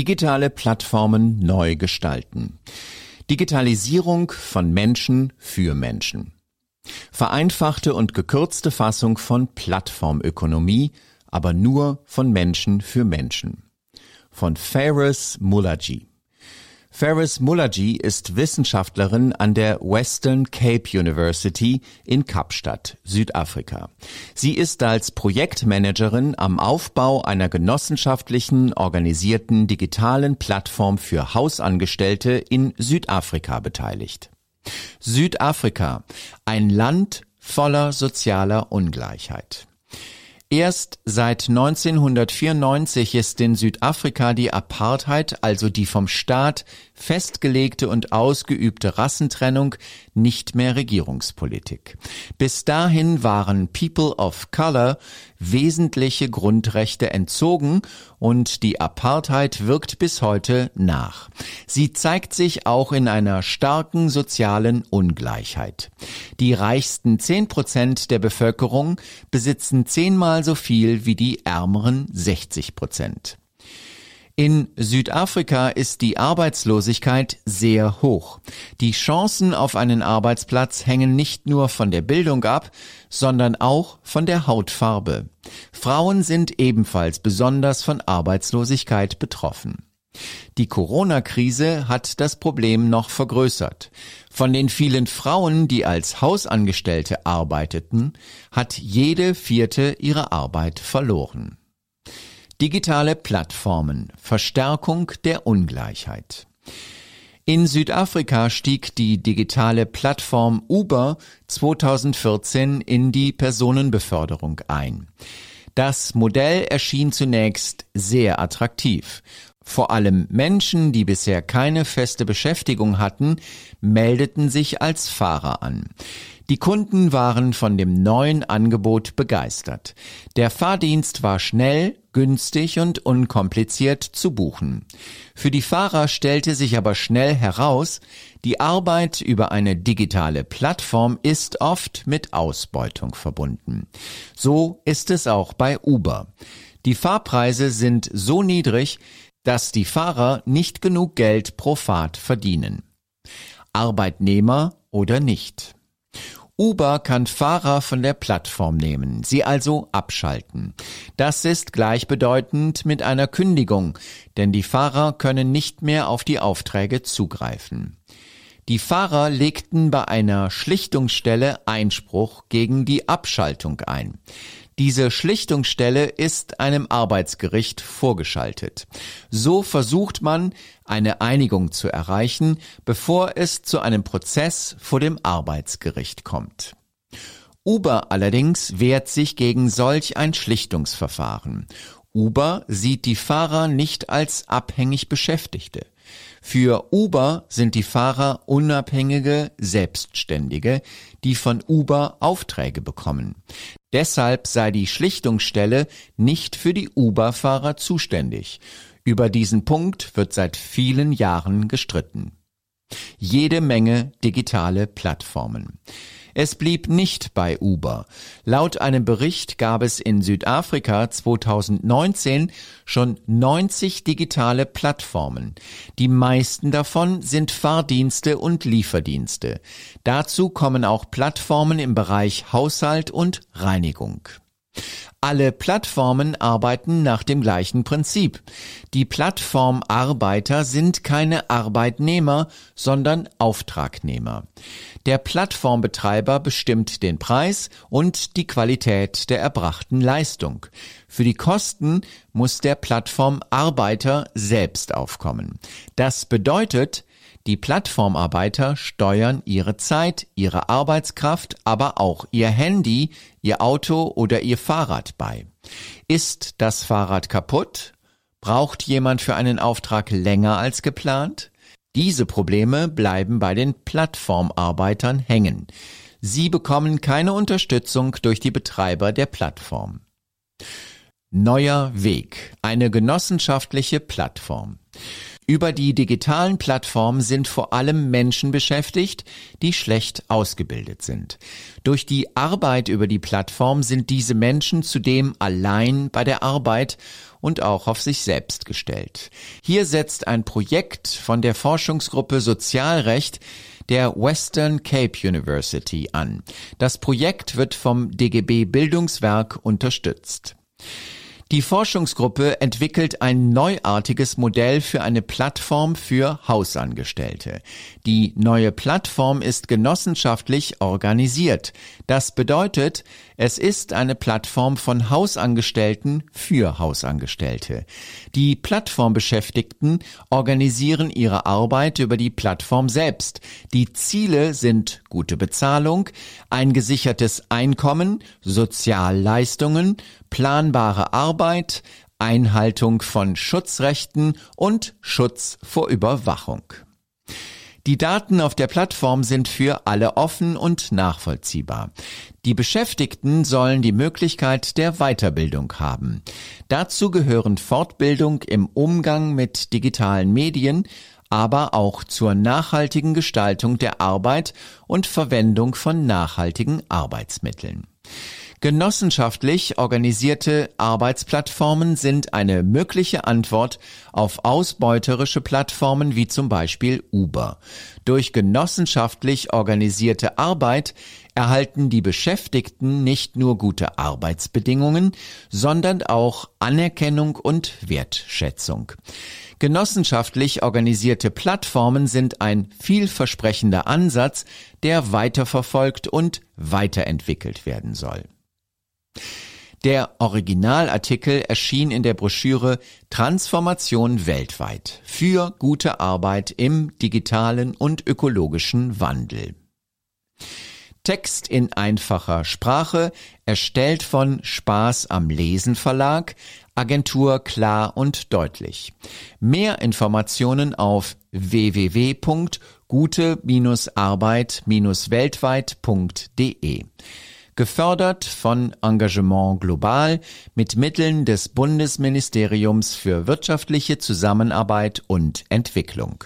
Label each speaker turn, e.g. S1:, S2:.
S1: Digitale Plattformen neu gestalten. Digitalisierung von Menschen für Menschen. Vereinfachte und gekürzte Fassung von Plattformökonomie, aber nur von Menschen für Menschen. Von Ferris Mulaji. Ferris Mulaji ist Wissenschaftlerin an der Western Cape University in Kapstadt, Südafrika. Sie ist als Projektmanagerin am Aufbau einer genossenschaftlichen organisierten digitalen Plattform für Hausangestellte in Südafrika beteiligt. Südafrika, ein Land voller sozialer Ungleichheit. Erst seit 1994 ist in Südafrika die Apartheid, also die vom Staat festgelegte und ausgeübte Rassentrennung, nicht mehr Regierungspolitik. Bis dahin waren People of Color wesentliche Grundrechte entzogen und die Apartheid wirkt bis heute nach. Sie zeigt sich auch in einer starken sozialen Ungleichheit. Die reichsten zehn Prozent der Bevölkerung besitzen zehnmal so viel wie die ärmeren 60 Prozent. In Südafrika ist die Arbeitslosigkeit sehr hoch. Die Chancen auf einen Arbeitsplatz hängen nicht nur von der Bildung ab, sondern auch von der Hautfarbe. Frauen sind ebenfalls besonders von Arbeitslosigkeit betroffen. Die Corona-Krise hat das Problem noch vergrößert. Von den vielen Frauen, die als Hausangestellte arbeiteten, hat jede vierte ihre Arbeit verloren. Digitale Plattformen. Verstärkung der Ungleichheit. In Südafrika stieg die digitale Plattform Uber 2014 in die Personenbeförderung ein. Das Modell erschien zunächst sehr attraktiv. Vor allem Menschen, die bisher keine feste Beschäftigung hatten, meldeten sich als Fahrer an. Die Kunden waren von dem neuen Angebot begeistert. Der Fahrdienst war schnell, günstig und unkompliziert zu buchen. Für die Fahrer stellte sich aber schnell heraus, die Arbeit über eine digitale Plattform ist oft mit Ausbeutung verbunden. So ist es auch bei Uber. Die Fahrpreise sind so niedrig, dass die Fahrer nicht genug Geld pro Fahrt verdienen. Arbeitnehmer oder nicht. Uber kann Fahrer von der Plattform nehmen, sie also abschalten. Das ist gleichbedeutend mit einer Kündigung, denn die Fahrer können nicht mehr auf die Aufträge zugreifen. Die Fahrer legten bei einer Schlichtungsstelle Einspruch gegen die Abschaltung ein. Diese Schlichtungsstelle ist einem Arbeitsgericht vorgeschaltet. So versucht man, eine Einigung zu erreichen, bevor es zu einem Prozess vor dem Arbeitsgericht kommt. Uber allerdings wehrt sich gegen solch ein Schlichtungsverfahren. Uber sieht die Fahrer nicht als abhängig Beschäftigte. Für Uber sind die Fahrer unabhängige Selbstständige, die von Uber Aufträge bekommen. Deshalb sei die Schlichtungsstelle nicht für die Uber-Fahrer zuständig. Über diesen Punkt wird seit vielen Jahren gestritten. Jede Menge digitale Plattformen. Es blieb nicht bei Uber. Laut einem Bericht gab es in Südafrika 2019 schon 90 digitale Plattformen. Die meisten davon sind Fahrdienste und Lieferdienste. Dazu kommen auch Plattformen im Bereich Haushalt und Reinigung. Alle Plattformen arbeiten nach dem gleichen Prinzip. Die Plattformarbeiter sind keine Arbeitnehmer, sondern Auftragnehmer. Der Plattformbetreiber bestimmt den Preis und die Qualität der erbrachten Leistung. Für die Kosten muss der Plattformarbeiter selbst aufkommen. Das bedeutet, die Plattformarbeiter steuern ihre Zeit, ihre Arbeitskraft, aber auch ihr Handy, ihr Auto oder ihr Fahrrad bei. Ist das Fahrrad kaputt? Braucht jemand für einen Auftrag länger als geplant? Diese Probleme bleiben bei den Plattformarbeitern hängen. Sie bekommen keine Unterstützung durch die Betreiber der Plattform. Neuer Weg, eine genossenschaftliche Plattform. Über die digitalen Plattformen sind vor allem Menschen beschäftigt, die schlecht ausgebildet sind. Durch die Arbeit über die Plattform sind diese Menschen zudem allein bei der Arbeit und auch auf sich selbst gestellt. Hier setzt ein Projekt von der Forschungsgruppe Sozialrecht der Western Cape University an. Das Projekt wird vom DGB Bildungswerk unterstützt. Die Forschungsgruppe entwickelt ein neuartiges Modell für eine Plattform für Hausangestellte. Die neue Plattform ist genossenschaftlich organisiert. Das bedeutet, es ist eine Plattform von Hausangestellten für Hausangestellte. Die Plattformbeschäftigten organisieren ihre Arbeit über die Plattform selbst. Die Ziele sind gute Bezahlung, ein gesichertes Einkommen, Sozialleistungen, planbare Arbeit, Einhaltung von Schutzrechten und Schutz vor Überwachung. Die Daten auf der Plattform sind für alle offen und nachvollziehbar. Die Beschäftigten sollen die Möglichkeit der Weiterbildung haben. Dazu gehören Fortbildung im Umgang mit digitalen Medien, aber auch zur nachhaltigen Gestaltung der Arbeit und Verwendung von nachhaltigen Arbeitsmitteln. Genossenschaftlich organisierte Arbeitsplattformen sind eine mögliche Antwort auf ausbeuterische Plattformen wie zum Beispiel Uber. Durch genossenschaftlich organisierte Arbeit erhalten die Beschäftigten nicht nur gute Arbeitsbedingungen, sondern auch Anerkennung und Wertschätzung. Genossenschaftlich organisierte Plattformen sind ein vielversprechender Ansatz, der weiterverfolgt und weiterentwickelt werden soll. Der Originalartikel erschien in der Broschüre Transformation weltweit für gute Arbeit im digitalen und ökologischen Wandel. Text in einfacher Sprache, erstellt von Spaß am Lesen Verlag, Agentur klar und deutlich. Mehr Informationen auf www.gute-arbeit-weltweit.de gefördert von Engagement Global mit Mitteln des Bundesministeriums für wirtschaftliche Zusammenarbeit und Entwicklung.